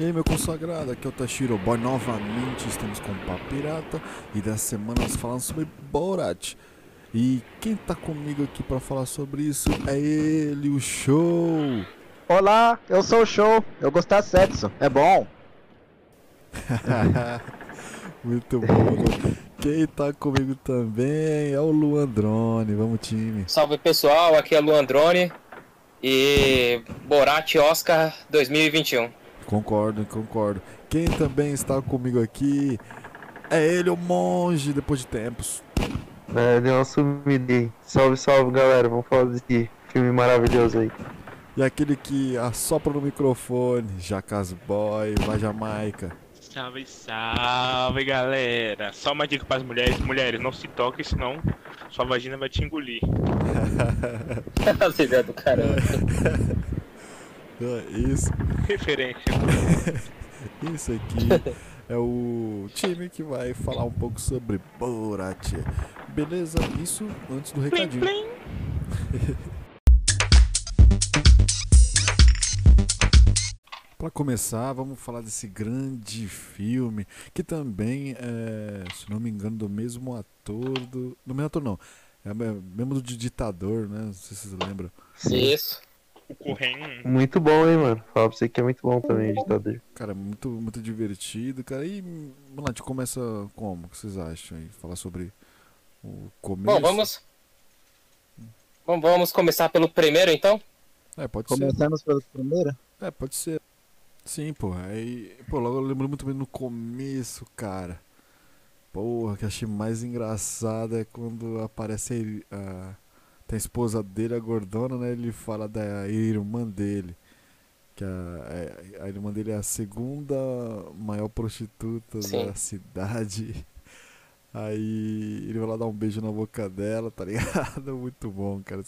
E aí, meu consagrado, aqui é o Tashiro Boy. Novamente estamos com o Papo Pirata e dessa semana nós falamos sobre Borat. E quem tá comigo aqui para falar sobre isso é ele, o Show. Olá, eu sou o Show. Eu gosto de sexo. É bom. Muito bom. Quem tá comigo também é o Luandrone. Vamos, time. Salve pessoal, aqui é Luandrone e Borat Oscar 2021. Concordo, concordo. Quem também está comigo aqui é ele, o monge, depois de tempos. É, deu uma sumida. Salve, salve, galera. Vamos falar desse filme maravilhoso aí. E aquele que assopra no microfone, Jacas Boy, vai Jamaica. Salve, salve, galera. Só uma dica para as mulheres. Mulheres, não se toquem, senão sua vagina vai te engolir. As ideias do caramba. É, Isso, Referência. isso aqui é o time que vai falar um pouco sobre Borat. Beleza? Isso antes do Plim, recadinho. plim. Para começar, vamos falar desse grande filme que também é, se não me engano, do mesmo ator do, do mesmo ator não, é me- mesmo do de ditador, né? Não sei se vocês lembram. Isso. O Corren. Muito bom, hein, mano. Fala pra você que é muito bom também, ditador. Cara, muito muito divertido, cara. E vamos lá, a gente começa como? O que vocês acham aí? Falar sobre o começo. Bom, vamos. Bom, vamos começar pelo primeiro então? É, pode ser. Começamos pelo primeiro. É, pode ser. Sim, pô. Aí, pô, logo eu lembro muito bem no começo, cara. Porra, que eu achei mais engraçado é quando aparece a, tem a esposa dele, a gordona, né? Ele fala da irmã dele. Que a, é- a irmã dele é a segunda maior prostituta Sim. da cidade. Aí ele vai lá dar um beijo na boca dela, tá ligado? Muito bom, cara.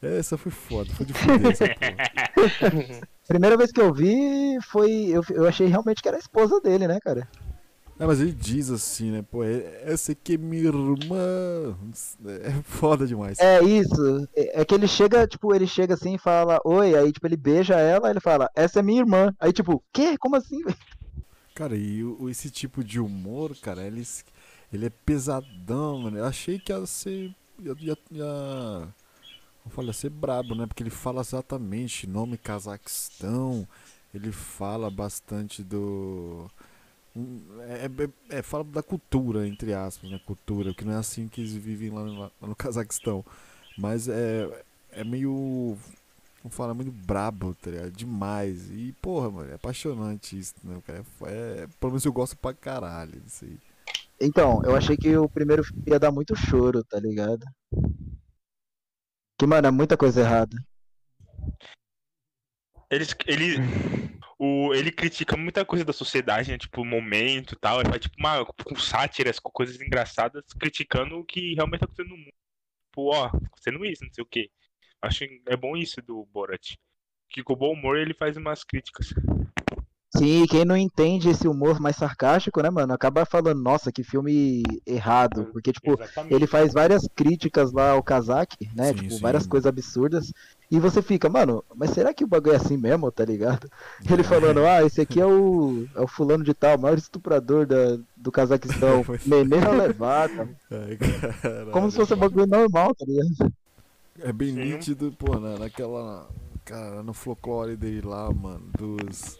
Essa foi foda, foi de fuder essa porra. Primeira vez que eu vi foi. Eu, eu achei realmente que era a esposa dele, né, cara? É, mas ele diz assim, né? Pô, é- essa aqui é minha irmã. É foda demais. É isso. É, é que ele chega, tipo, ele chega assim e fala, oi, aí tipo, ele beija ela, ele fala, essa é minha irmã. Aí, tipo, quê? Como assim? velho? Cara, e esse tipo de humor, cara, ele, ele é pesadão, mano. Eu achei que ia ser. ia. ia, ia ia ser brabo, né? Porque ele fala exatamente nome Cazaquistão, ele fala bastante do. É, é- é- fala da cultura, entre aspas, né? Cultura, que não é assim que eles vivem lá no, lá no Cazaquistão. Mas é, é meio. Vamos falar, muito brabo, tá ligado? Demais. E, porra, mano, é apaixonante isso, né? cara? É, pelo menos eu gosto pra caralho disso aí. Então, eu achei que o primeiro ia dar muito choro, tá ligado? Que, mano, é muita coisa errada. Ele, ele, o, ele critica muita coisa da sociedade, né? Tipo, o momento e tal. Ele faz tipo uma, com sátiras, com coisas engraçadas, criticando o que realmente tá acontecendo no mundo. Tipo, ó, acontecendo isso, não sei o quê. Acho que é bom isso do Borat. Que com o bom humor ele faz umas críticas. Sim, quem não entende esse humor mais sarcástico, né, mano, acaba falando, nossa, que filme errado. Porque, tipo, Exatamente. ele faz várias críticas lá ao Kazak, né? Sim, tipo, sim. várias coisas absurdas. E você fica, mano, mas será que o bagulho é assim mesmo, tá ligado? Ele falando, ah, esse aqui é o, é o fulano de tal, maior estuprador da, do Cazaquistão. Nenê. Ai, caralho. Como se fosse um bagulho normal, tá ligado? É bem Sim. nítido, pô, na, naquela. Cara, no folclore dele lá, mano, dos.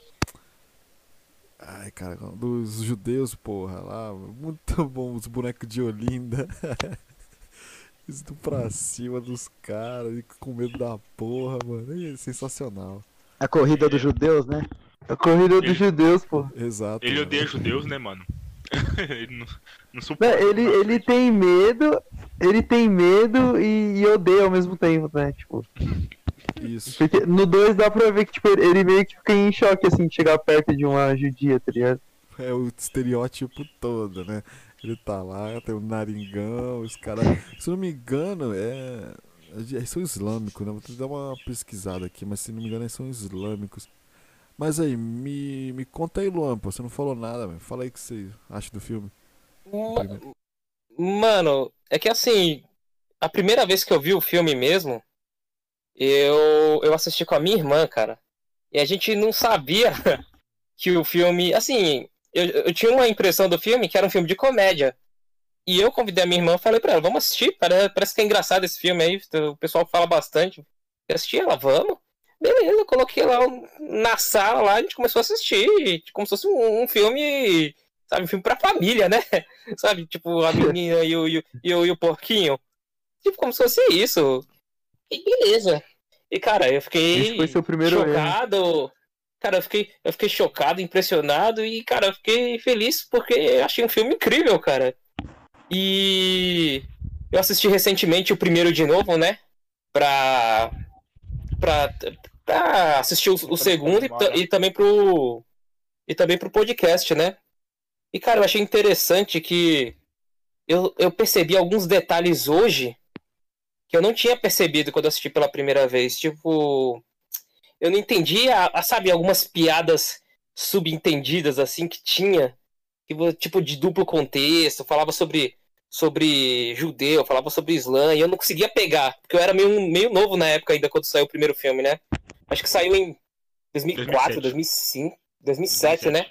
Ai, cara, dos judeus, porra, lá. Muito bom, os bonecos de Olinda. Isso pra cima dos caras, e com medo da porra, mano. É sensacional. A corrida dos judeus, né? A corrida Ele- dos judeus, pô. Exato. Ele mano. odeia judeus, né, mano? ele não, não suporta. Ele, ele tem medo, ele tem medo e, e odeia ao mesmo tempo, né? Tipo, Isso. porque no 2 dá pra ver que tipo, ele ele meio que fica em choque assim de chegar perto de uma judia, tá ligado? É o estereótipo todo, né? Ele tá lá, tem o naringão, os caras. Se não me engano, é. Eles são islâmicos, né? Vou dar uma pesquisada aqui, mas se não me engano, eles são islâmicos. Mas aí, me, me conta aí, Luan, pô, você não falou nada, velho. Fala aí o que você acha do filme. Ma- Mano, é que assim, a primeira vez que eu vi o filme mesmo, eu, eu assisti com a minha irmã, cara. E a gente não sabia que o filme. Assim, eu, eu tinha uma impressão do filme que era um filme de comédia. E eu convidei a minha irmã e falei pra ela, vamos assistir, parece, que é engraçado esse filme aí, o pessoal fala bastante. Eu assisti ela, vamos. Beleza, eu coloquei lá na sala lá, a gente começou a assistir, como se fosse um, um filme, sabe, um filme pra família, né? Sabe, tipo, a menina e o, e, o, e, o, e o porquinho. Tipo, como se fosse isso. E beleza. E, cara, eu fiquei Esse foi seu primeiro erro. Cara, eu fiquei, eu fiquei chocado, impressionado e, cara, eu fiquei feliz porque eu achei um filme incrível, cara. E eu assisti recentemente o primeiro de novo, né? Pra, pra, pra assistir o, o segundo e, ta- e também pro. E também pro podcast, né? E, cara, eu achei interessante que eu, eu percebi alguns detalhes hoje que eu não tinha percebido quando assisti pela primeira vez. Tipo, eu não entendi, a, a, sabe, algumas piadas subentendidas, assim, que tinha. Que, tipo, de duplo contexto, falava sobre, sobre judeu, falava sobre Islã, e eu não conseguia pegar, porque eu era meio, meio novo na época ainda, quando saiu o primeiro filme, né? Acho que saiu em 2004, 2005, 2007, né?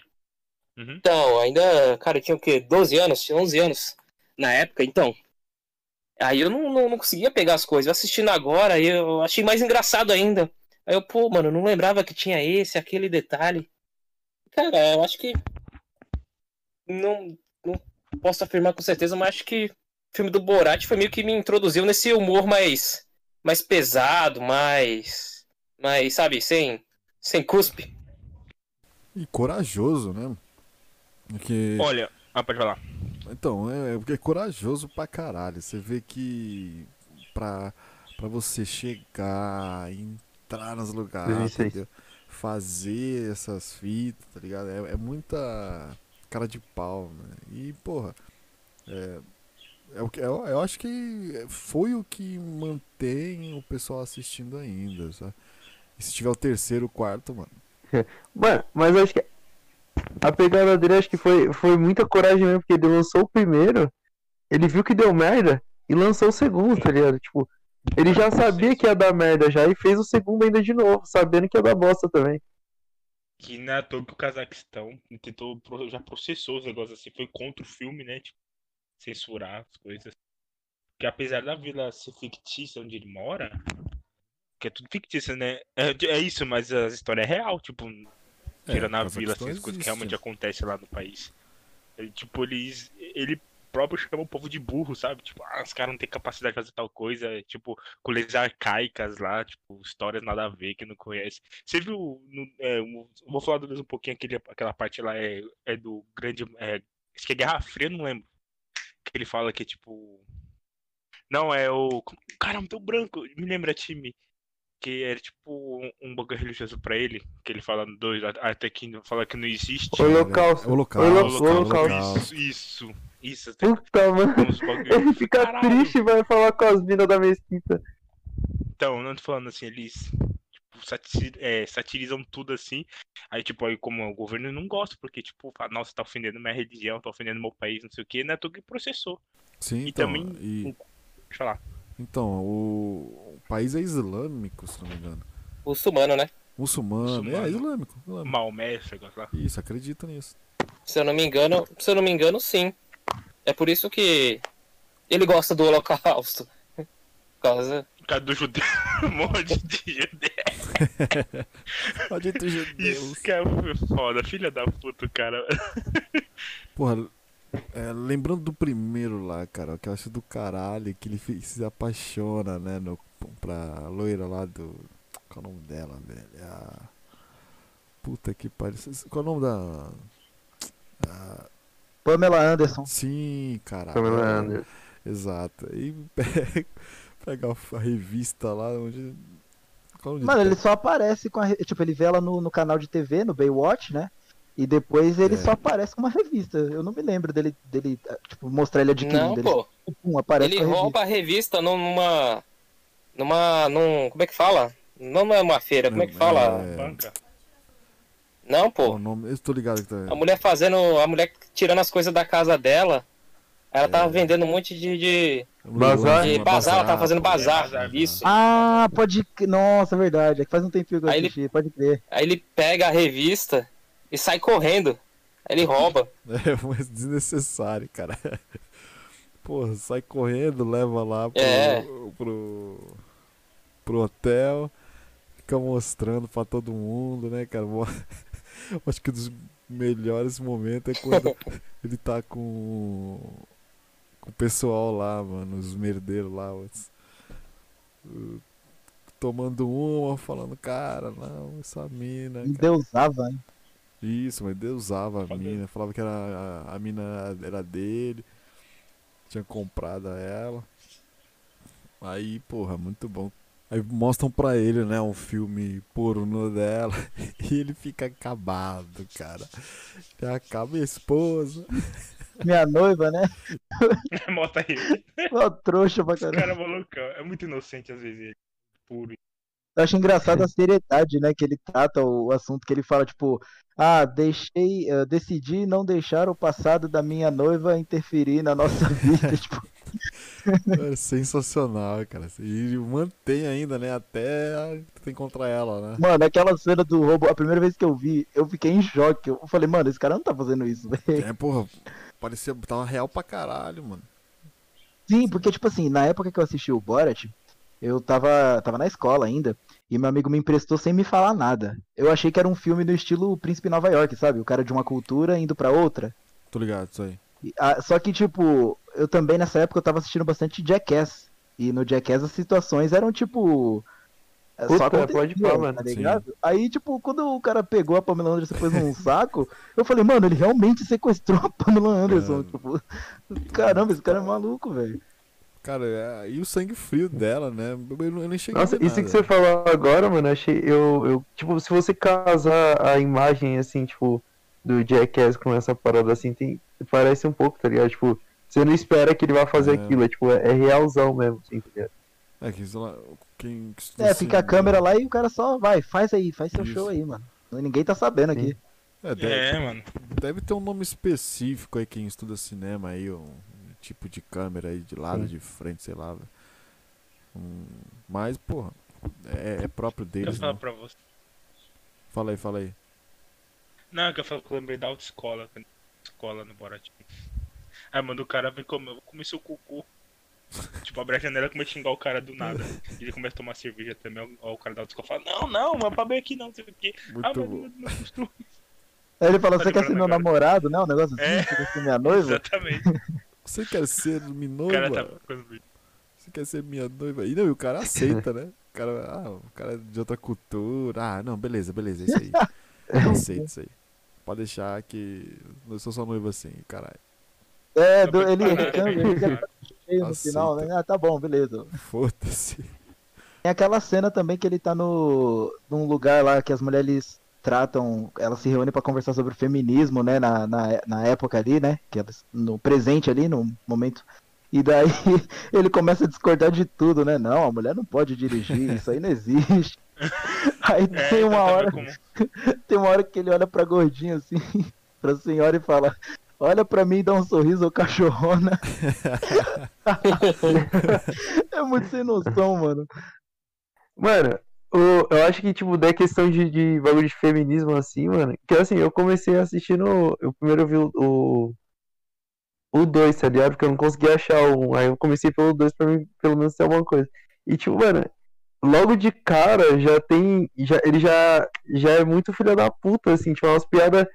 Uhum. Então, ainda, cara, eu tinha o quê? 12 anos, tinha 11 anos na época, então. Aí eu não, não, não conseguia pegar as coisas. Eu assistindo agora, eu achei mais engraçado ainda. Aí eu, pô, mano, eu não lembrava que tinha esse, aquele detalhe. Cara, eu acho que. Não, não posso afirmar com certeza, mas acho que o filme do Borat foi meio que me introduziu nesse humor mais. mais pesado, mais. mais, sabe, sem. sem cuspe. E corajoso, né? Porque. Olha, ah, pode falar. Então, é, é porque é corajoso pra caralho. Você vê que pra, pra você chegar, entrar nos lugares, 2006. entendeu? fazer essas fitas, tá ligado? É, é muita cara de pau, né? E, porra, é, é o que, eu, eu acho que foi o que mantém o pessoal assistindo ainda, sabe? E se tiver o terceiro, o quarto, mano. Mano, mas acho que a pegada dele acho que foi, foi muita coragem mesmo, porque ele lançou o primeiro, ele viu que deu merda e lançou o segundo, tá ligado? Tipo, ele já sabia que ia dar merda já e fez o segundo ainda de novo, sabendo que ia dar bosta também. Que não é toa que o Cazaquistão tentou, já processou os negócios assim, foi contra o filme, né? Tipo, censurar as coisas. Porque apesar da vila ser fictícia onde ele mora, que é tudo fictício, né? É, é isso, mas a história é real, tipo, É, tirando a Cazaquistão vila, assim, as coisas que realmente acontecem lá no país. Ele, tipo, eles, ele próprio chama o povo de burro, sabe? Tipo, ah, os caras não têm capacidade de fazer tal coisa, tipo, coisas arcaicas lá, tipo, histórias nada a ver que não conhece. Você viu, no, é, vou falar do um pouquinho, aquele, aquela parte lá é, é do grande, é, acho que é Guerra Fria, não lembro. Que ele fala que, tipo, não, é o, caramba, deu branco, me lembra time. Que era tipo um, um bagulho religioso pra ele, que ele fala no 2, até que fala que não existe. Holocausto. Holocausto, Holo- Holocausto. Holocausto. Isso, isso, isso. Puta, mano. Ele fica Caralho. triste e vai falar com as minas da mesquita. Então, não tô falando assim, eles tipo, sati- é, satirizam tudo assim. Aí, tipo, aí como o governo não gosta, porque, tipo, fala, nossa, tá ofendendo minha religião, tá ofendendo meu país, não sei o que, não é tudo que processou. Sim, E então. também- e- Deixa eu falar. então, o, o país é islâmico, se não me engano. Muçulmano, né? Muçulmano, Muçulmano. é islâmico. islâmico. Maomé, negócio lá. Isso, acredita nisso. Se eu não me engano, se eu não me engano, sim. É por isso que ele gosta do Holocausto. Por causa. Por causa do judeu, um monte de judeu. Maldito judeus. Isso que é foda, filha da puta, cara. Porra, é, lembrando do primeiro lá, cara, que eu acho do caralho, que ele se apaixona, né, no, pra loira lá do. Qual é o nome dela, velho? É A... Puta que pariu. Qual é o nome da. a- Pamela Anderson. Sim, caralho. Pamela é, Anderson. Exato. E pega, pega a revista lá onde. É Mano, ele só aparece com a. Tipo, ele vê ela no, no canal de TV, no Baywatch, né? E depois ele É. só aparece com uma revista. Eu não me lembro dele, dele tipo, mostrar ele adquirindo. Não, ele, pô. pum, aparece Ele com a revista. rouba a revista numa. numa. num. como é que fala? Não, não é uma feira, como é que fala? É, Banca. Não, pô. o nome? Eu tô ligado que tá. A mulher fazendo. A mulher tirando as coisas da casa dela. Ela tava É. vendendo um monte de. de, Bazar? de bazar, ela tava fazendo bazar. bazar. Isso. Ah, pode. crer. Nossa, verdade. É que faz um tempinho que eu Aí ele- assisti, pode crer. Aí ele pega a revista e sai correndo. Ele rouba. É, mas desnecessário, cara. Porra, sai correndo, leva lá pro, É. pro, pro hotel, fica mostrando pra todo mundo, né, cara? Acho que um dos melhores momentos é quando ele tá com, com o pessoal lá, mano, os merdeiros lá, os- tomando uma, falando, cara, não, essa mina, cara. Endeusava, hein? Isso, mas Deus usava a mina, falava que era, a, a mina era dele, tinha comprado ela. Aí, porra, muito bom. Aí mostram pra ele, né, um filme pornô dela e ele fica acabado, cara. Ele acaba a esposa. Minha noiva, né? Mota ele. Ó, trouxa pra O caramba. cara é malucão. É muito inocente às vezes. Ele. Puro. Eu acho engraçado a seriedade, né? Que ele trata o assunto que ele fala, tipo, ah, deixei, eh, decidi não deixar o passado da minha noiva interferir na nossa vida. tipo, É sensacional, cara. E mantém ainda, né, até encontrar ela, né. mano, aquela cena do roubo, a primeira vez que eu vi, eu fiquei em choque. Eu falei, mano, esse cara não tá fazendo isso, velho. É, porra, parecia, tava real pra caralho, mano. Sim, porque, tipo assim, na época que eu assisti o Borat, eu tava, tava na escola ainda, e meu amigo me emprestou sem me falar nada. Eu achei que era um filme do estilo Príncipe Nova York, sabe? O cara de uma cultura indo pra outra. Tô ligado, isso aí. E, ah, só que, tipo, eu também nessa época eu tava assistindo bastante Jackass. E no Jackass as situações eram, tipo. é, Puta, só pode falar, mano. Tá Sim. ligado? Aí, tipo, quando o cara pegou a Pamela Anderson e pôs num saco, eu falei, mano, ele realmente sequestrou a Pamela Anderson. Cara. Tipo, caramba, esse cara é maluco, velho. Cara, é- e o sangue frio dela, né? Eu, eu nem cheguei a Nossa, ver isso que nada. você falou agora, mano, achei. Eu, eu. Tipo, se você casar a imagem, assim, tipo, do Jackass com essa parada assim, tem, parece um pouco, tá ligado? Tipo, você não espera que ele vá fazer É. aquilo, é tipo, é, é realzão mesmo, assim, tá ligado? É que, lá, quem que estuda É, fica a câmera lá e o cara só vai, faz aí, faz seu Isso. show aí, mano. Ninguém tá sabendo aqui. É, deve, É, mano. deve ter um nome específico aí, quem estuda cinema aí, um tipo de câmera aí, de lado, Sim. de frente, sei lá. Hum, mas, porra, é, é próprio Eu deles, falar né? pra você. Fala aí, fala aí. Não, que eu falo que eu lembrei da autoescola. Escola no Borat. Aí, mano, o cara vem comer, eu vou comer seu cocô. Tipo, abre a janela e começa a xingar o cara do nada. Ele começa a tomar cerveja também. ó, O cara da autoescola fala: Não, não, mas pra bem aqui não, não sei o quê. Ah, Muito mas bom. não, não gostou. Aí ele fala, Tá você quer ser meu namorado, né? Um negócio assim, É. você quer ser minha noiva? Exatamente. Você quer ser minha O noiva? cara tá ficando Você quer ser minha noiva? E não, e o cara aceita, né? O cara, ah, o cara é de outra cultura. Ah, não, beleza, beleza, é isso aí. Eu aceito isso aí. Pode deixar que eu sou sua noiva assim, caralho. É, do- ele reclama, ele tá no final, né? Ah, tá bom, beleza. Foda-se. Tem aquela cena também que ele tá no num lugar lá que as mulheres tratam, elas se reúnem pra conversar sobre o feminismo, né, na, na, na época ali, né, que elas, no presente ali, no momento. E daí ele começa a discordar de tudo, né? Não, a mulher não pode dirigir, isso aí não existe. Aí É, tem uma tá hora, como- tem uma hora que ele olha pra gordinha assim, pra senhora e fala: Olha pra mim e dá um sorriso, ô cachorrona. é muito sem noção, mano. Mano, eu acho que, tipo, da questão de, de bagulho de feminismo, assim, mano, que assim, eu comecei assistindo. Eu primeiro vi o. o o 2, tá ligado? Porque eu não conseguia achar 1. Aí eu comecei pelo 2 pra mim, pelo menos, ter alguma coisa. E, tipo, mano, logo de cara já tem. Já, ele já, já é muito filho da puta, assim, tipo, umas piadas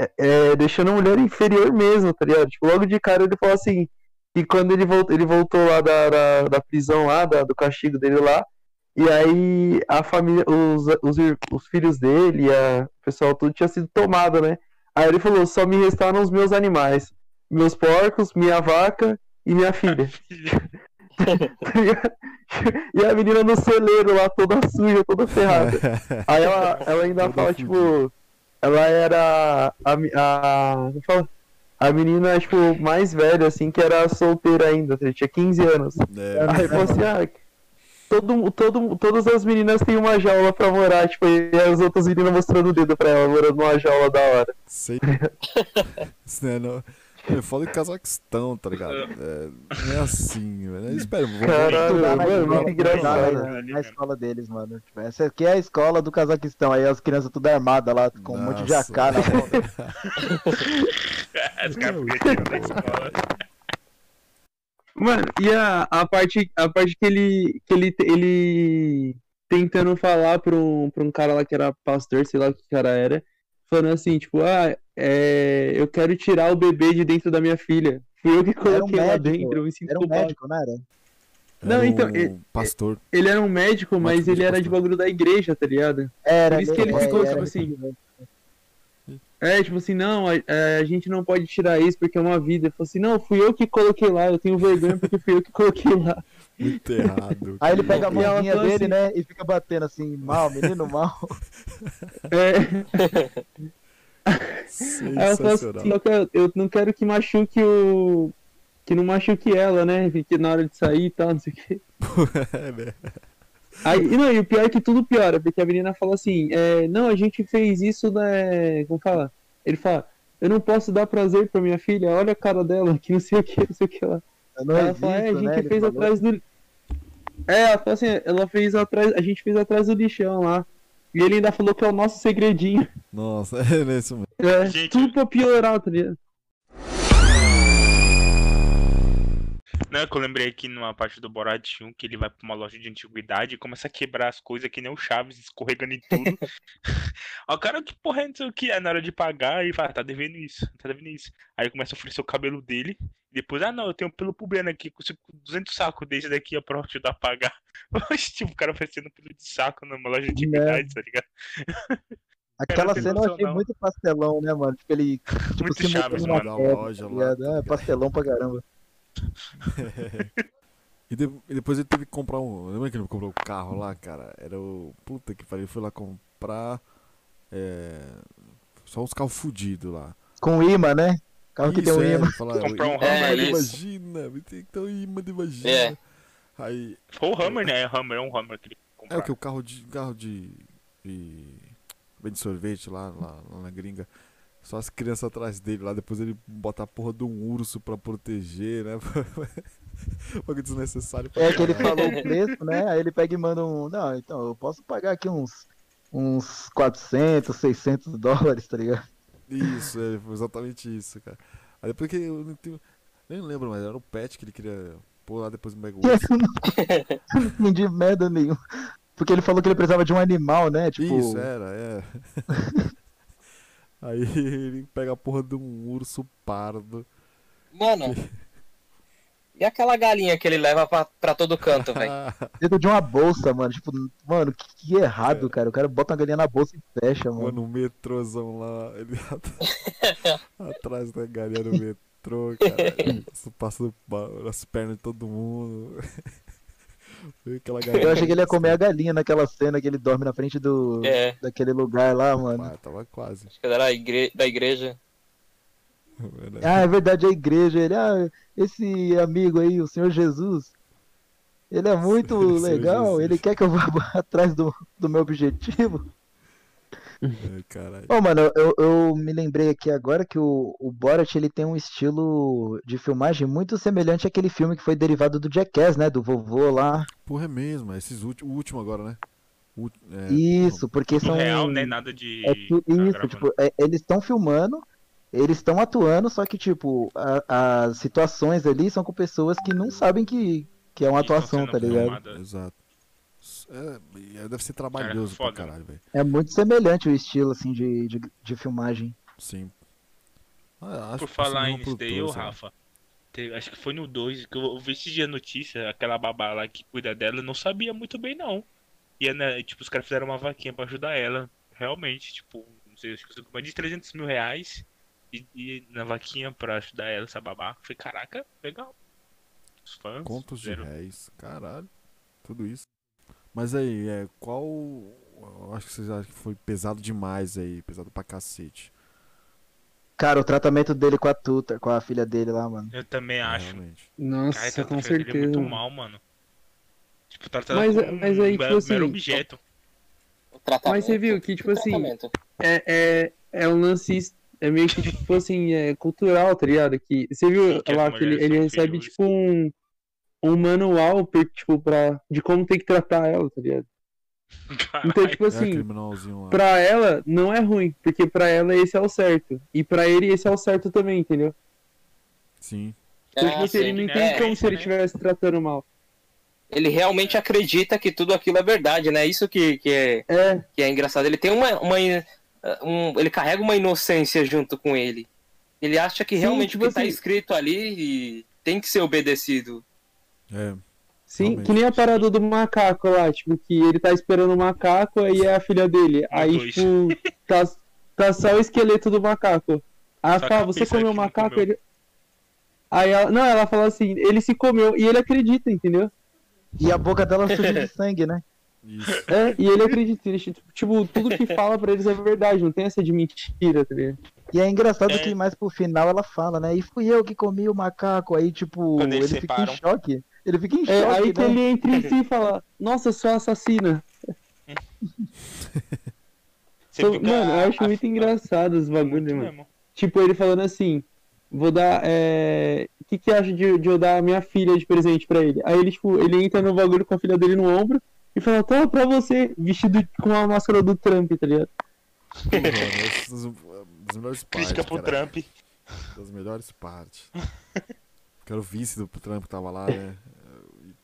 é, é, deixando a mulher inferior mesmo, tá ligado? Tipo, logo de cara ele falou assim. E quando ele voltou, ele voltou lá da, da, da prisão lá, da- do castigo dele lá. E aí a família, os, os, os filhos dele, a, o pessoal tudo tinha sido tomado, né? Aí ele falou, só me restaram os meus animais. Meus porcos, minha vaca e minha filha. e a menina no celeiro lá, toda suja, toda ferrada. Aí ela, ela ainda Toda fala, tipo, ela era a, a, fala? a menina, tipo, mais velha, assim, que era solteira ainda, tinha 15 anos. É, Aí falou assim, ah, todo, todo, todas as meninas têm uma jaula pra morar, tipo, e as outras meninas mostrando o dedo pra ela, morando numa jaula da hora. sei. Isso é, não. É foda em Cazaquistão, tá ligado? É, não é assim, velho. Espera, vamos Caralho, Estudar na, mano, na- muito engraçado. na- na escola deles, mano. Tipo, essa aqui é a escola do Cazaquistão. Aí as crianças tudo armadas lá, com um monte de Nossa. AK na mão. Os caras ficam da escola. Mano, e a, a parte, a parte que ele, que ele, ele tentando falar pra um, pra um cara lá que era pastor, sei lá o que cara era, falando assim, tipo, ah, é, eu quero tirar o bebê de dentro da minha filha. Fui eu que coloquei lá médico, dentro, eu me sinto Era um médico, não era? Não, Era então, um ele- pastor. Ele era um médico, mas Médico de ele era de pastor. bagulho da igreja, tá ligado? Era, Por isso que ele é, ficou, era tipo assim. É, tipo assim, não, a, a gente não pode tirar isso porque é uma vida. Ele falou assim, não, fui eu que coloquei lá, eu tenho vergonha porque fui eu que coloquei lá. Muito errado. Aí ele pega a mãozinha falou dele, assim- né? E fica batendo assim, mal, menino mal. É, aí assim, Sensacional. eu, quero- eu não quero que machuque o. Que não machuque ela, né? Que na hora de sair e tal, não sei o quê. Aí, e não, e o pior é que tudo piora, porque a menina fala assim, é, não, a gente fez isso, né? Como fala? Ele fala, eu não posso dar prazer pra minha filha, olha a cara dela, que não sei o que, não sei o que lá. Ela fala, é, a gente né? Fez falou. atrás do. É, ela fala assim, ela fez atrás. A gente fez atrás do lixão lá. E ele ainda falou que é o nosso segredinho. Nossa, é nesse mesmo. É, Gente. tudo pra piorar, tá ligado? Não, é que eu lembrei aqui numa parte do Borat 1 que ele vai pra uma loja de antiguidade e começa a quebrar as coisas que nem o Chaves, escorregando em tudo. O cara, que porra é isso aqui? Aí na hora de pagar, ele fala, tá devendo isso, tá devendo isso. Aí começa a oferecer o cabelo dele. E depois, ah não, eu tenho pelo pubiano aqui, consigo 200 sacos desse daqui ó, pra ajudar a pagar. Oxe, tipo, o cara oferecendo pelo de saco numa loja de antiguidade, tá ligado? Aquela cena eu achei muito pastelão, né, mano? Tipo, ele tipo, Muito Chaves, mano, pedra, loja tá ligado? tá É, pastelão pra caramba. E, de- e depois ele teve que comprar um. Lembra que ele comprou o carro lá, cara? Era o. Puta que pariu, ele foi lá comprar. É. Só uns carros fudidos lá. Com imã, né? Carro que tem um é, imã. ele fala, Comprar um de isso. imagina, tem que ter um imã de imagina. É. Aí. Foi o Hammer, né? É o Hammer, é um Hammer que ele É comprou. o que? O carro de. Carro de. de bem de sorvete lá, lá, lá na gringa. Só as crianças atrás dele lá, depois ele bota a porra de um urso pra proteger, né? Bagulho desnecessário pra É que ele falou o preço, né? Aí ele pega e manda um. Não, então eu posso pagar aqui uns. Uns 400, 600 dólares, tá ligado? Isso, é, foi exatamente isso, cara. Aí depois que eu não tenho. Nem lembro, mas era o pet que ele queria pôr lá depois do Mega Urso. não entendi merda nenhuma. Porque ele falou que ele precisava de um animal, né? Tipo. Isso, era, é. Aí ele pega a porra de um urso pardo. Mano. E aquela galinha que ele leva pra, pra todo canto, velho? Dentro de uma bolsa, mano. Tipo, mano, que, que errado, cara. O cara bota uma galinha na bolsa e fecha, mano. Mano, um metrôzão lá, ele atrás da galinha do metrô, cara. Passando ba- nas pernas de todo mundo. Aquela galinha. Eu achei que ele ia comer a galinha naquela cena que ele dorme na frente do. É, daquele lugar lá, mano. Ah, tava quase. acho que era da, igre- da igreja. Ah, é verdade, a igreja. Ele, ah, esse amigo aí, o Senhor Jesus, ele é muito legal. Jesus. Ele quer que eu vá atrás do, do meu objetivo. Ai, caralho. Ô, mano, eu, eu me lembrei aqui agora que o, o Borat ele tem um estilo de filmagem muito semelhante àquele filme que foi derivado do Jackass, né? Do vovô lá. Porra, é mesmo. é Esses últimos, o último agora, né? O, é, Isso, porque são. real, né? Nada de. É tu- tá isso, tipo, é- eles estão filmando, eles estão atuando, só que, tipo, as situações ali são com pessoas que não sabem que, que é uma atuação, tá ligado? filmadas. Exato. É, e é, deve ser trabalhoso foda, pra né? caralho, velho. É muito semelhante o estilo, assim, de, de, de filmagem. Sim. Ah, acho Por falar sei lá. Rafa. teve- acho que foi no 2 que eu vi esse dia a notícia, aquela babá lá que cuida dela, não sabia muito bem não. E né, tipo, os caras fizeram uma vaquinha pra ajudar ela. Realmente, tipo, não sei, acho que mais de 300 mil reais. E, e na vaquinha pra ajudar ela, essa babá. Falei, caraca, legal. Os fãs. Contos de fizeram- réis, caralho. Tudo isso. Mas aí, é, qual. Eu acho que vocês acham que foi pesado demais aí, pesado pra cacete. Cara, o tratamento dele com a tuta, com a filha dele lá, mano. Eu também acho. Realmente. Nossa, Cara, com trata ele certeza. muito mal, mano. Tipo, tratando Mas- como mas aí, um tipo mero- assim, objeto. O tratamento. Mas você viu que, tipo assim. É, é, é um lance. é meio que, tipo assim, é cultural, tá ligado? Que, você viu as lá que ele, ele recebe, tipo, um, um manual, tipo, pra, de como tem que tratar ela, tá ligado? Então, tipo É assim, lá. pra ela não é ruim, porque pra ela esse é o certo. E pra ele esse é o certo também, entendeu? Sim. Então, É, tipo assim, ele não entende né? como se ele Né? estivesse tratando mal. Ele realmente acredita que tudo aquilo é verdade, né? Isso que, que, é, É, que é engraçado. Ele tem uma. uma um- ele carrega uma inocência junto com ele. Ele acha que Sim, realmente tipo o que tá assim- escrito ali tem que ser obedecido. É. sim, Realmente. que nem a parada do macaco lá, tipo, que ele tá esperando o macaco aí é a filha dele. Aí, dois. tipo, tá, tá só o esqueleto do macaco. Aí ela fala, você comeu o macaco? comeu. Ele... Aí ela, não, ela fala assim, ele se comeu, e ele acredita, entendeu? E a boca dela suja de sangue, né? Isso. É, e ele acredita, ele, tipo, tudo que fala pra eles é verdade, não tem essa de mentira, tá ligado? E é engraçado É. que mais pro final ela fala, né? E fui eu que comi o macaco. Aí, tipo, Quando ele fica em choque. Ele fica em choque, É, aí que né? ele entra em si e fala, nossa, sou assassina. Então, que mano, eu acho a- muito engraçado os bagulhos, mano. mesmo. Tipo, ele falando assim, vou dar, é... O que que acha de, de eu dar a minha filha de presente pra ele? Aí ele, tipo, ele entra no bagulho com a filha dele no ombro e fala, toma pra você, vestido com a máscara do Trump, tá ligado? Mano, essas são das melhores partes. Crítica pro cara. Trump. Das melhores partes. Que era o vice do Trump que tava lá, né?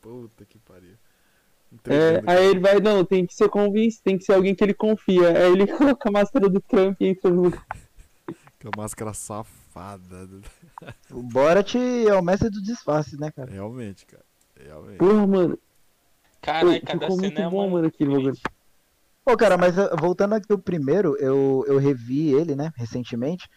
Puta que pariu. É, Entregando, aí ele vai, não, tem que ser convincente, tem que ser alguém que ele confia. Aí ele coloca a máscara do Trump e entra no. Aquela máscara safada. O Borat é o mestre do disfarce, né, cara? Realmente, cara. Realmente. Porra, mano. Caralho, cada ficou cena muito é bom, mano, aquele bagulho. Pô, cara, mas uh, voltando aqui o primeiro, eu, eu revi ele, né, recentemente,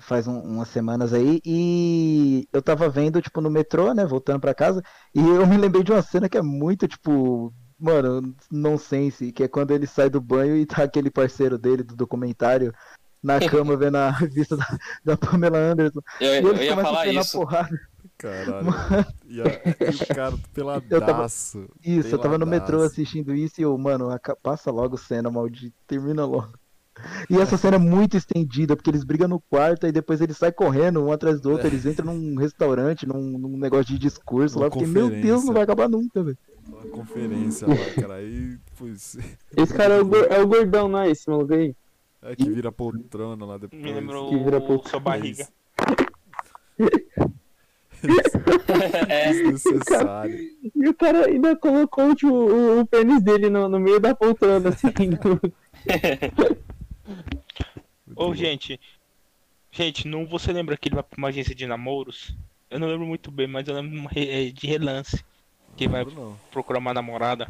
faz um- umas semanas aí, e eu tava vendo, tipo, no metrô, né, voltando pra casa, e eu me lembrei de uma cena que é muito, tipo, mano, nonsense, que é quando ele sai do banho e tá aquele parceiro dele do documentário na cama vendo a revista da, da Pamela Anderson, Eu, e eu eles ia começam a falar isso. porrada. Caralho. E, a- e o cara peladaço. Isso, eu tava no peladaço. metrô assistindo isso e eu, mano, passa logo cena, maldito, termina logo. E essa cena é muito estendida, porque eles brigam no quarto e depois eles saem correndo um atrás do outro, eles entram num restaurante, num, num negócio de discurso Uma lá, porque, meu Deus, não vai acabar nunca, velho. Uma conferência lá, cara. Aí, pois. Esse cara é o, é o gordão, não é esse maluco aí? É que vira poltrona lá depois. Me lembrou Que vira o pouco. sua barriga. É, Desnecessário. E o cara ainda colocou tipo, o, o pênis dele no, no meio da poltrona, assim. Ô, gente. Gente, não você lembra que ele vai pra uma agência de namoros? Eu não lembro muito bem, mas eu lembro de de relance. Que vai Não procurar uma namorada.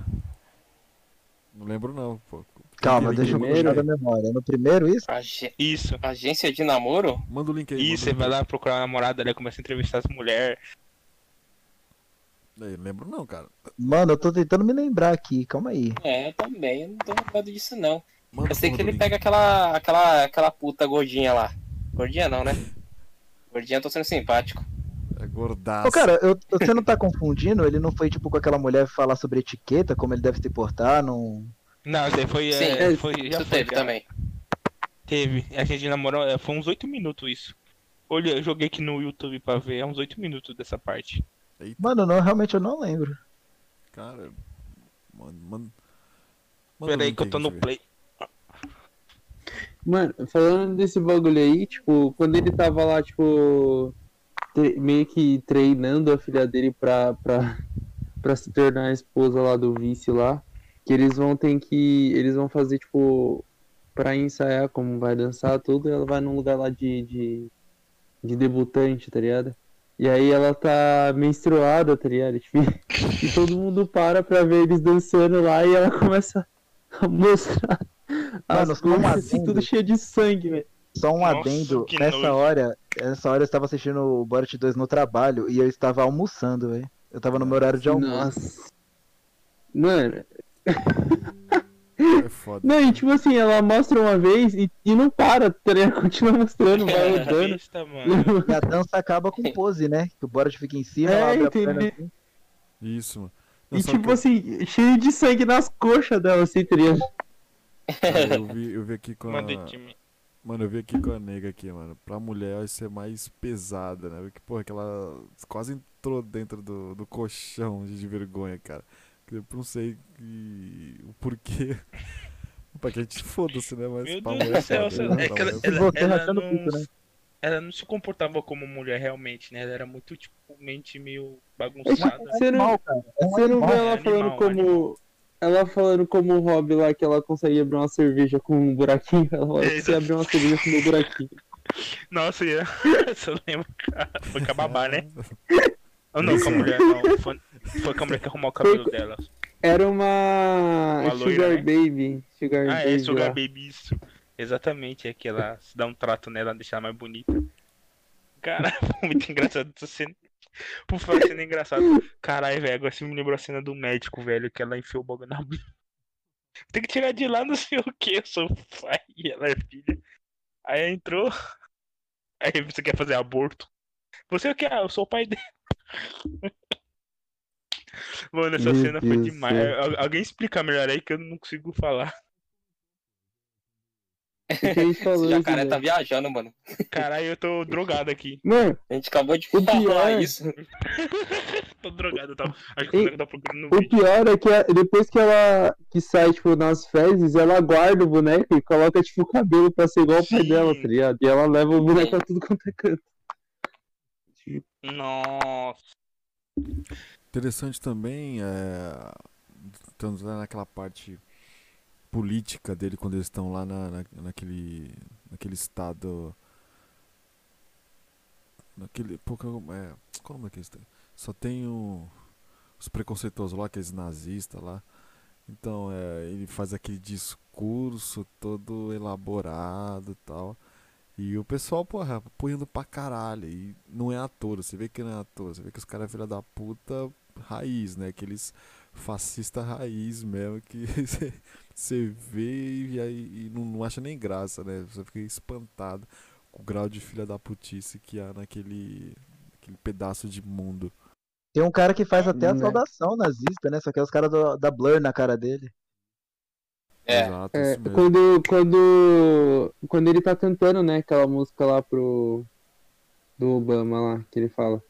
Não lembro não, pô. Calma, deixa eu link puxar da memória. No primeiro, isso? age- Isso. agência de namoro? Manda o link aí. Isso, o vai lá procurar uma namorada, ele começa a entrevistar as mulheres. Não lembro não, cara. Mano, eu tô tentando me lembrar aqui, calma aí. É, eu também, eu não tô lembrado disso não. Manda, Eu sei que ele link. pega aquela, aquela, aquela puta gordinha lá. Gordinha não, né? Gordinha eu tô sendo simpático. É gordaço. Ô, cara, eu- você não tá confundindo? Ele não foi, tipo, com aquela mulher falar sobre etiqueta, como ele deve se portar, não... Não, isso foi. Sim, é, foi Isso foi, teve também. Teve. A gente namorou, é, foi uns 8 minutos isso. Olha, eu joguei aqui no YouTube pra ver, é uns 8 minutos dessa parte. Mano, não, realmente eu não lembro. Cara, manda. manda... manda o Pera aí link que eu tô no eu ver. Mano, falando desse bagulho aí, tipo, quando ele tava lá, tipo, meio que treinando a filha dele pra, pra, pra se tornar a esposa lá do vice lá, que eles vão ter que. Eles vão fazer, tipo, pra ensaiar como vai dançar tudo, ela vai num lugar lá de, de, de debutante, tá ligado? E aí ela tá menstruada, tá ligado? Tipo, e todo mundo para pra ver eles dançando lá e ela começa a mostrar Mano, as só um coisas assim, tudo cheio de sangue, velho. Só um Nossa, adendo, nessa nojo. hora, nessa hora eu estava assistindo o Borat 2 no trabalho e eu estava almoçando, velho. Eu tava no meu horário de almoço. Nossa. Mano, É foda. não, e tipo assim, ela mostra uma vez e, e não para, tá ligado? Continua mostrando, vai É, rodando. besta, mano. E a dança acaba com pose, né? Que o Borat fica em cima, É, ela abre a entendi. perna assim. Isso, mano. Não, E tipo que assim, cheio de sangue nas coxas dela, assim, tá ligado? Eu, vi, eu vi aqui com a. Mano, eu vi aqui com a nega aqui, mano. Pra mulher vai ser mais pesada, né? Porque, porra, que ela quase entrou dentro do, do colchão de, vergonha, cara. Eu não sei que- o porquê. pra que a gente foda-se, né? Mas Meu pra Deus mulher céu, foda, né? é que ela, ela, ela não, bico, né? ela não se comportava como mulher realmente, né? Ela era muito, tipo, mente meio bagunçada. Você não, Mal, cara. Um você não vê animal. ela é falando animal, como. animal. Ela falando como o Rob lá que ela consegue abrir uma cerveja com um buraquinho. Ela fala você abrir uma cerveja com um buraquinho. Nossa, ia... você lembra, cara? Foi com a babá, né? Ou não, com a mulher, não. Foi, foi com a mulher que arrumou o cabelo dela. Era uma. Uma loira, Sugar né? Baby. Sugar Ah, Baby. é, Sugar lá. Baby, isso. Exatamente, é que ela se dá um trato nela, deixa ela mais bonita. Cara, muito engraçado essa cena. Por falar em cena engraçada. Caralho, velho, agora você me lembrou a cena do médico, velho, que ela enfiou o bagulho na bunda. Tem que tirar de lá não sei o que, eu sou pai e ela é filha. Aí entrou. Aí você quer fazer aborto. Você é o que? Ah, eu sou o pai dele. Mano, essa Meu cena foi Deus do demais. Alguém explica melhor aí que eu não consigo falar. Esse isso, jacaré tá viajando, mano. Caralho, eu tô drogado aqui. Mano, A gente acabou de falar pior- isso. tô drogado, tá? Acho que o boneco tá procurando no o vídeo. pior é que a- depois que ela que sai, tipo, nas fezes, ela guarda o boneco e coloca, tipo, o cabelo pra ser igual o pai dela, tá ligado? E ela leva o boneco pra tudo quanto é canto. Nossa. Interessante também, é, estamos lá naquela parte política dele quando eles estão lá na, na- naquele, naquele estado, naquele, qual é, qual o nome daquele estado? Só tem o- os preconceituosos lá, aqueles nazistas lá. Então, é, ele faz aquele discurso todo elaborado e tal. E o pessoal, porra, apoiando pra caralho. E não é ator, você vê que não é ator. Você vê que os caras é filha da puta raiz, né? Aqueles fascista raiz mesmo que você- você vê e, aí, e não, não acha nem graça, né? Você fica espantado com o grau de filha da putice que há naquele, naquele pedaço de mundo. Tem um cara que faz até a Né? saudação nazista, né? Só que é os caras da Blur na cara dele. É. Exato, É, quando, quando, quando ele tá cantando, né, aquela música lá pro. Do Obama lá, que ele fala.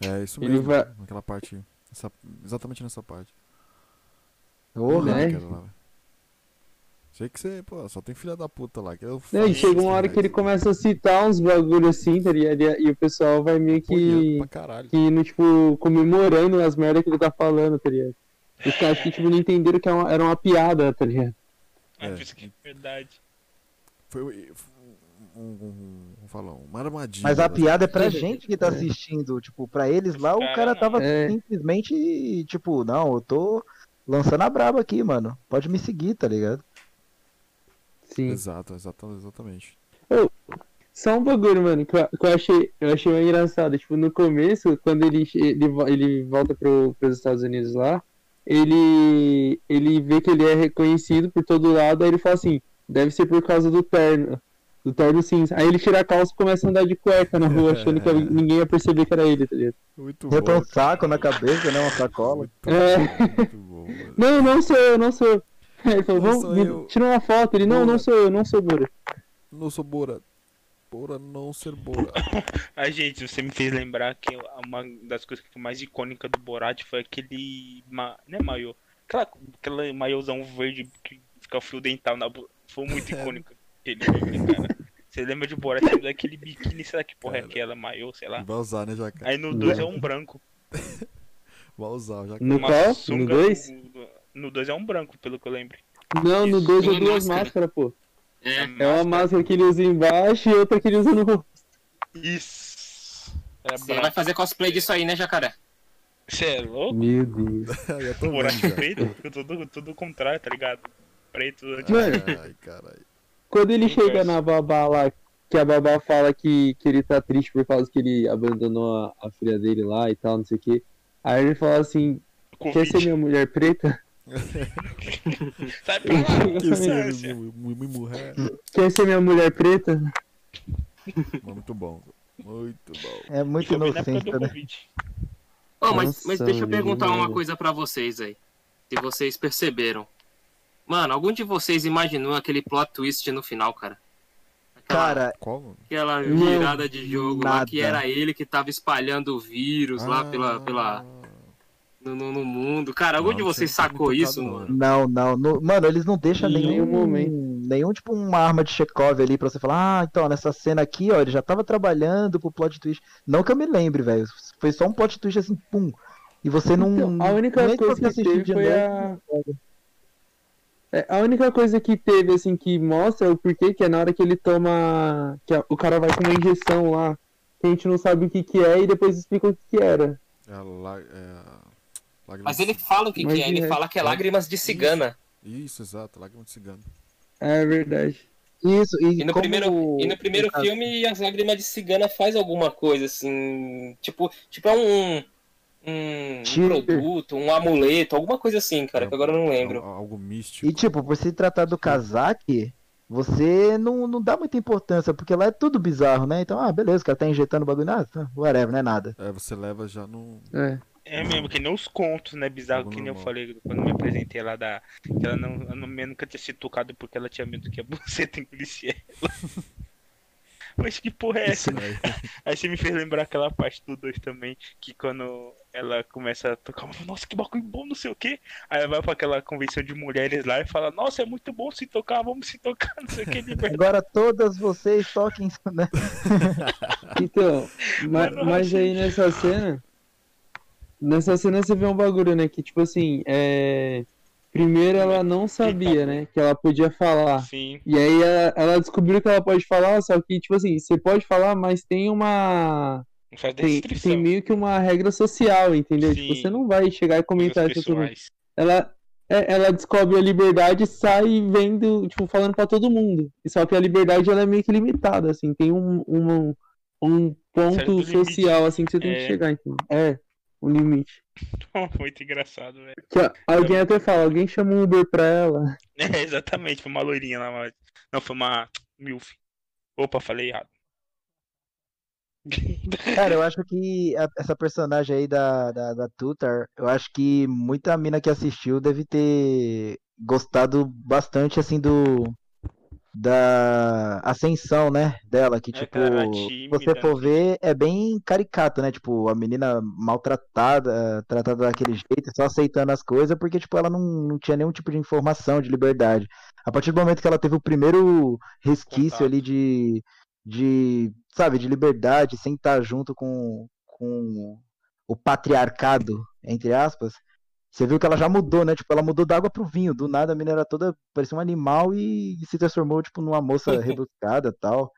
É isso ele mesmo, vai- naquela parte. Essa- exatamente nessa parte. Porra. Né? Lá, velho. Sei que você, pô, só tem filha da puta lá. Que é Não, e chega uma hora que ele começa a citar uns bagulho assim, tá ligado? E, e o pessoal vai meio que. que no, tipo, comemorando as merdas que ele tá falando, tá ligado? Os caras que, tipo, não entenderam que era uma, era uma piada, tá ligado? Ah, É. por isso que é verdade. Foi um, um, um, vamos falar, uma armadilha. Mas a piada é pra gente que tá assistindo. Tipo, pra eles lá, o Cara, tava é. simplesmente, tipo, não, eu tô lançando a braba aqui, mano. Pode me seguir, tá ligado? Sim. Exato, exato, exatamente. Só um bagulho, mano, que eu, que eu achei, eu achei meio engraçado. Tipo, no começo, quando ele, ele, ele volta pro, pros Estados Unidos lá, ele, ele vê que ele é reconhecido por todo lado, aí ele fala assim, deve ser por causa do terno, do terno cinza. Aí ele tira a calça e começa a andar de cueca na rua, achando que ninguém ia perceber que era ele, tá ligado? Muito Bota bom. um saco na cabeça, né? Uma sacola. Muito É. bom, muito bom, mano. Não, não sou eu, não sou eu. Ele falou, Não vamos, me- tira uma foto. Ele, não, não Bora. sou eu, não sou Bura. Não sou Bora. Bora não ser Bora. Ah, gente, você me fez lembrar que uma das coisas que foi mais icônica do Borat foi aquele. Ma... Não é maiô. Aquela, aquela maiôzão verde que fica o fio dental na boca. Foi muito icônico. Aquele filme, cara. Você lembra de Borat daquele biquíni, sei lá que porra é Cara. aquela, maiô, sei lá. Vai usar, né, Jaca? Aí no 2 é um branco. Vai usar, Jaca. No qual? No sunga 2? do- No 2 é um branco, pelo que eu lembro. Não, no Isso. 2 é duas máscara. máscaras, pô. É. É uma máscara que ele usa embaixo e outra que ele usa no rosto. Isso. Era Você vai fazer cosplay disso aí, né, jacaré? Você é louco? Meu Deus. Já tô Borat preto? Fica tudo, tudo contrário, tá ligado? Preto. Mano. Ai, caralho. Quando ele Inverso. chega na babá lá, que a babá fala que, que ele tá triste por causa que ele abandonou a, a filha dele lá e tal, não sei o que. Aí ele fala assim, quer ser minha mulher preta? Sai pra lá, Que mulher. Quer ser minha mulher preta? Muito bom. Muito bom. É muito inocente, né? Ô, mas, Nossa, mas deixa eu perguntar mano. uma coisa pra vocês aí. Se vocês perceberam. Mano, algum de vocês imaginou aquele plot twist no final, cara? Cara? Aquela virada de jogo lá, que nada. era ele que tava espalhando o vírus lá pela, pela, Ah, no, no- no mundo. Cara, algum Não, de vocês sacou isso, mano? não, não, no- Mano, eles não deixam nenhum, nenhum momento. nenhum, tipo, uma arma de Chekhov ali pra você falar, ah, então, nessa cena aqui, ó, ele já tava trabalhando pro plot twist. Não que eu me lembre, velho. Foi só um plot twist assim, pum. E você não. Então, a única coisa que assistir teve foi a. É, a única coisa que teve, assim, que mostra o porquê, que é na hora que ele toma. que a- o cara vai com uma injeção lá, que a gente não sabe o que que é, e depois explica o que que era. É lá- é Mas ele fala o que, Mas que é, ele resto- fala que é lágrimas de cigana. Isso, exato, lágrima de cigano. É verdade. Isso, e, E no como- primeiro, e no primeiro Ah, filme, as lágrimas de cigana faz alguma coisa, assim. Tipo, tipo é um. Um, um produto, um amuleto, alguma coisa assim, cara, que agora eu não lembro. Al- Algo místico. E tipo, por se tratar do Kazak, você não, não dá muita importância, porque lá é tudo bizarro, né? Então, ah, beleza, o cara tá injetando o bagulho, ah, tá, whatever, não é nada. É, você leva já no. É. É mesmo, que nem os contos, né? Bizarro, que nem eu falei quando me apresentei lá da. Que ela não, eu nunca tinha sido tocada porque ela tinha medo que a buceta engolisse ela. Mas que porra é essa? Aí, Aí você me fez lembrar aquela parte do 2 também, que quando ela começa a tocar, nossa, que bagulho bom, não sei o que. Aí ela vai pra aquela convenção de mulheres lá e fala, nossa, é muito bom se tocar, vamos se tocar, não sei o que. Agora todas vocês toquem, né? Então, mas achei- aí nessa cena. Nessa cena você vê um bagulho, né? Que tipo assim, é. Primeiro ela não sabia, né? Que ela podia falar. Sim, E aí ela, ela descobriu que ela pode falar, só que, tipo assim, você pode falar, mas tem uma. Não faz Tem, descrição. tem meio que uma regra social, entendeu? Tipo, você não vai chegar e comentar pessoais. Ela, é, ela descobre a liberdade e sai vendo, tipo, falando pra todo mundo. E Só que a liberdade ela é meio que limitada, assim, tem um, um, um ponto social, assim, que você tem que É. chegar, entendeu? É, o limite. Muito engraçado, velho. Que, alguém até fala, alguém chama um Uber pra ela. É, exatamente, foi uma loirinha lá, mas... não, foi uma milf. Opa, falei errado. Cara, eu acho que a- essa personagem aí da, da, da Tutar, eu acho que muita mina que assistiu deve ter gostado bastante, assim, do. Da ascensão, né? Dela, que É, tipo, cara, você for né? ver, é bem caricato, né? Tipo, a menina maltratada, tratada daquele jeito, só aceitando as coisas, porque, tipo, ela não, não tinha nenhum tipo de informação, de liberdade. A partir do momento que ela teve o primeiro resquício Contato. ali de, de, sabe, de liberdade, sem estar junto com, com o patriarcado, entre aspas, você viu que ela já mudou, né? Tipo, ela mudou da água pro vinho. Do nada a menina era toda, parecia um animal e, se transformou, tipo, numa moça rebuscada e tal.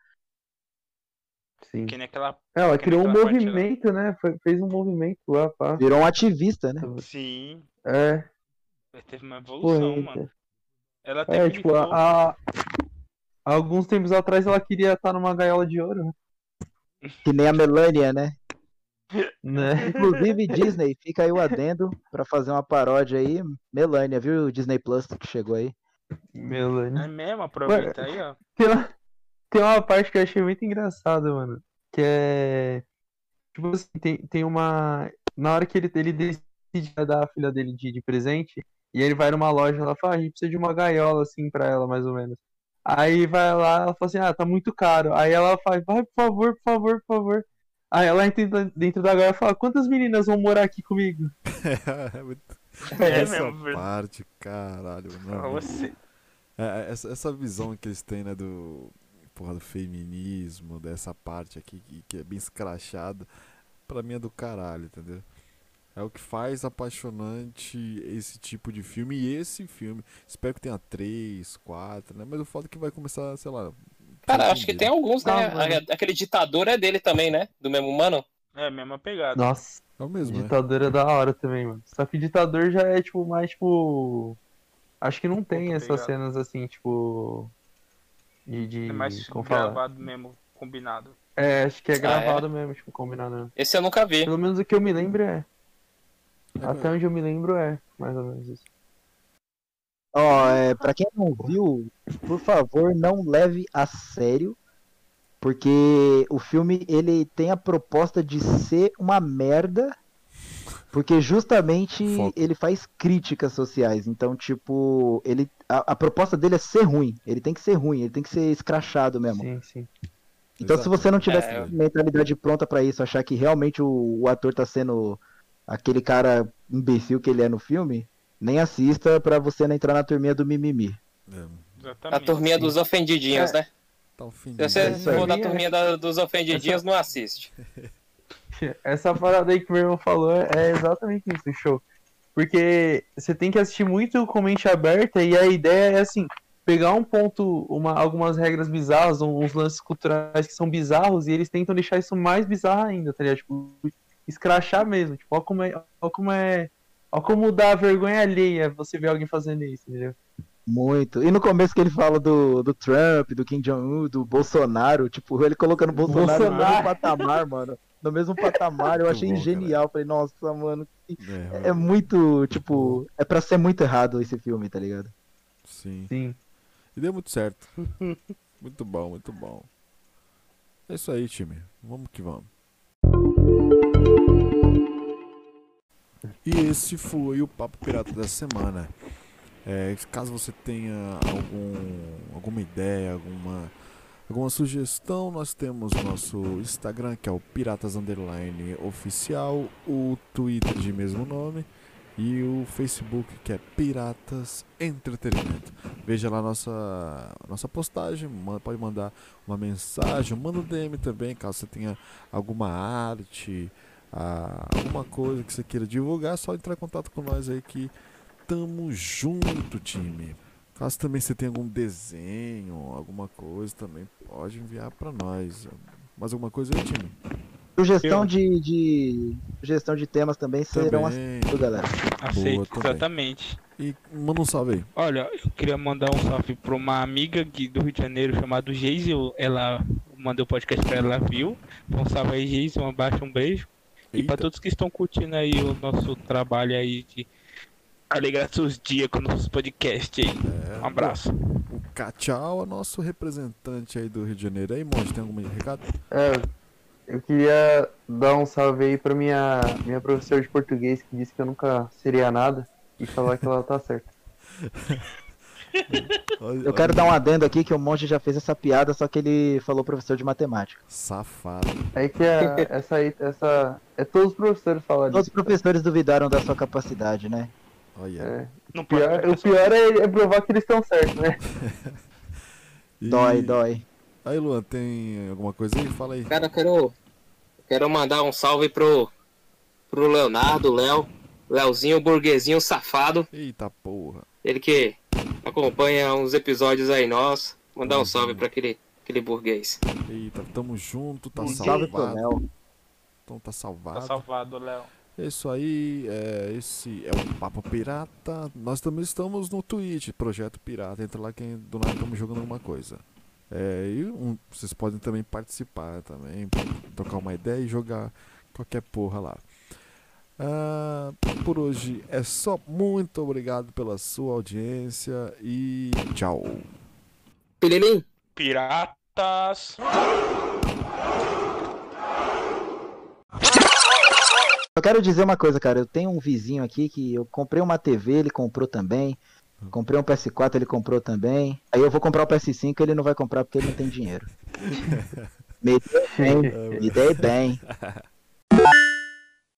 Sim. Que nem aquela. Ela Que criou um movimento, né? Foi- fez um movimento lá, pá. Virou um ativista, né? Sim, É, teve uma porra. evolução, mano. Ela até É, tipo, a, a- há alguns tempos atrás ela queria estar numa gaiola de ouro, né? Que nem a Melania, né? né? Inclusive, Disney, fica aí o adendo pra fazer uma paródia aí. Melania, viu o Disney Plus que chegou aí? Melania. É mesmo, aproveita aí, ó. Tem uma, tem uma parte que eu achei muito engraçada, mano. Que é. Tipo assim, tem, tem uma. Na hora que ele, ele decide dar a filha dele de, de presente, e ele vai numa loja ela fala, ah, a gente precisa de uma gaiola, assim, pra ela, mais ou menos. Aí vai lá, ela fala assim, ah, tá muito caro. Aí ela faz, vai, por favor, por favor, por favor. Aí ela entra dentro da gaiola e fala, quantas meninas vão morar aqui comigo? é muito- É essa mesmo, velho. parte, caralho. Pra Não, você. É, é, essa, essa visão que eles têm, né, do, porra, do feminismo, dessa parte aqui que, que é bem escrachada, pra mim é do caralho, entendeu? É o que faz apaixonante esse tipo de filme e esse filme. Espero que tenha três, quatro, né? Mas o foda é que vai começar, sei lá. Cara, acho que tem alguns, né? Ah, Aquele ditador é dele também, né? Do mesmo mano. É a mesma pegada. Nossa, É o mesmo, né? ditador é da hora também, mano. Só que ditador já é, tipo, mais, tipo. Acho que não tem Outra essas pegada. cenas assim, tipo. De. de É mais como gravado mesmo, combinado. É, acho que é Ah, é? gravado mesmo, tipo, combinado. mesmo. Esse eu nunca vi. Pelo menos o que eu me lembro é. Até onde eu me lembro é, mais ou menos isso. Ó, é, pra quem não viu, por favor, não leve a sério, porque o filme ele tem a proposta de ser uma merda, Porque justamente Foco. ele faz críticas sociais. Então, tipo, ele a, a proposta dele é ser ruim. Ele tem que ser ruim, ele tem que ser escrachado mesmo. Sim, sim. Então, se você não tiver É, eu- mentalidade pronta pra isso, achar que realmente o, o ator tá sendo aquele cara imbecil que ele é no filme, nem assista pra você não entrar na turminha do mimimi. É, A turminha dos ofendidinhos, É. né? tá o fim Se você É for da turminha da- dos ofendidinhos, não assiste. Essa parada aí que meu irmão falou é exatamente isso, show. Porque você tem que assistir muito com mente aberta e a ideia é assim, pegar um ponto, uma, algumas regras bizarras, uns lances culturais que são bizarros e eles tentam deixar isso mais bizarro ainda, tá ligado? Tipo, escrachar mesmo. Tipo, ó como é. Ó como é. Ó como dá vergonha alheia você ver alguém fazendo isso, entendeu? Muito. E no começo que ele fala do, do Trump, do Kim Jong-un, do Bolsonaro, tipo, ele colocando o Bolsonaro, no Bolsonaro. mesmo patamar, mano. No mesmo patamar, eu achei bom, cara. genial. Falei, nossa, mano, É, é muito, tipo, é pra ser muito errado esse filme, tá ligado? Sim. Sim. E deu muito certo. muito bom, muito bom. É isso aí, time. Vamos que vamos. E esse foi o Papo Pirata da semana. É, caso você tenha algum, alguma ideia, alguma, alguma sugestão, nós temos o nosso Instagram, que é o Piratas Underline Oficial, o Twitter de mesmo nome e o Facebook, que é Piratas Entretenimento. Veja lá nossa, nossa postagem, pode mandar uma mensagem, manda um DM também, caso você tenha alguma arte, alguma coisa que você queira divulgar, é só entrar em contato com nós aí que tamo junto, time. Caso também você tenha algum desenho, alguma coisa também, pode enviar pra nós. Mais alguma coisa aí, time? Sugestão Eu- de, de. Sugestão de temas também serão Também. aceitos, galera. Aceito, também. exatamente. E manda um salve aí. Olha, eu queria mandar um salve pra uma amiga aqui do Rio de Janeiro chamada Geise. eu- Ela mandou o podcast pra ela, ela viu. Então, um salve aí, Geise, um abraço, um beijo. E pra Eita. todos que estão curtindo aí o nosso trabalho aí de alegrar seus dias com nossos podcasts aí. É, Um abraço. O Cachau é nosso representante aí do Rio de Janeiro. Aí, Monte, tem algum recado? É, eu queria dar um salve aí pra minha, minha professora de português que disse que eu nunca seria nada e falar que ela tá certa. Eu quero dar um adendo aqui que o Monge já fez essa piada, só que ele falou professor de matemática. Safado. É que a, essa aí, essa. É todos os professores falam Todos os professores duvidaram da sua capacidade, né? Olha. É. Não O pior, o pior é, é provar que eles estão certos, né? E- Dói, dói. Aí, Luan, tem alguma coisa aí? Fala aí. Cara, eu quero, quero mandar um salve pro, pro Leonardo, Léo, Léozinho, burguesinho safado. Eita porra. Ele que acompanha uns episódios aí nossos. Mandar um salve pra aquele, aquele burguês. Eita, tamo junto, tá Um salve pro salvado. Léo. Então tá salvado. Tá salvado, Léo. É isso aí, é, esse é o Papo Pirata. Nós também estamos no Twitch, Projeto Pirata. Entra lá que do nada estamos jogando alguma coisa. É, e um- vocês podem também participar também, trocar uma ideia e jogar qualquer porra lá. Ah, por hoje é só. Muito obrigado pela sua audiência e tchau. Pililim, Piratas. Eu quero dizer uma coisa, cara. Eu tenho um vizinho aqui que eu comprei uma TV, ele comprou também. Comprei um PS4, ele comprou também. Aí eu vou comprar o PS5, ele não vai comprar porque ele não tem dinheiro. Me dei bem, me dei bem.